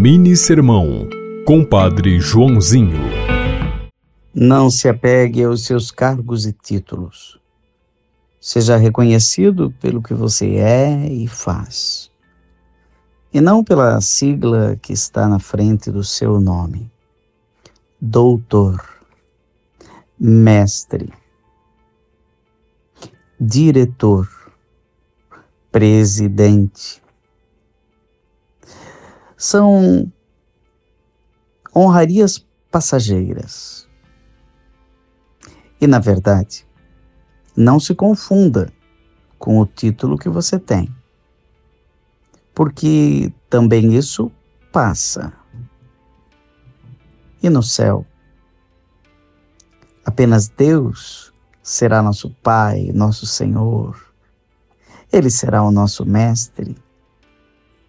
Mini Sermão, Compadre Joãozinho. Não se apegue aos seus cargos e títulos. Seja reconhecido pelo que você é e faz, e não pela sigla que está na frente do seu nome. Doutor, mestre, diretor, presidente são honrarias passageiras. E, na verdade, não se confunda com o título que você tem, porque também isso passa. E no céu, apenas Deus será nosso Pai, nosso Senhor. Ele será o nosso Mestre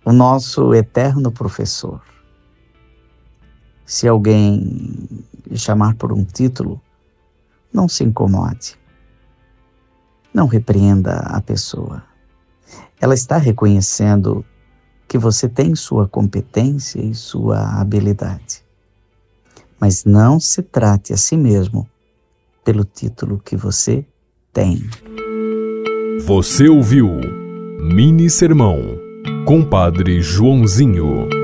o nosso eterno professor. Se alguém chamar por um título, não se incomode. Não repreenda a pessoa. Ela está reconhecendo que você tem sua competência e sua habilidade. Mas não se trate a si mesmo pelo título que você tem. Você ouviu Mini Sermão Compadre Joãozinho.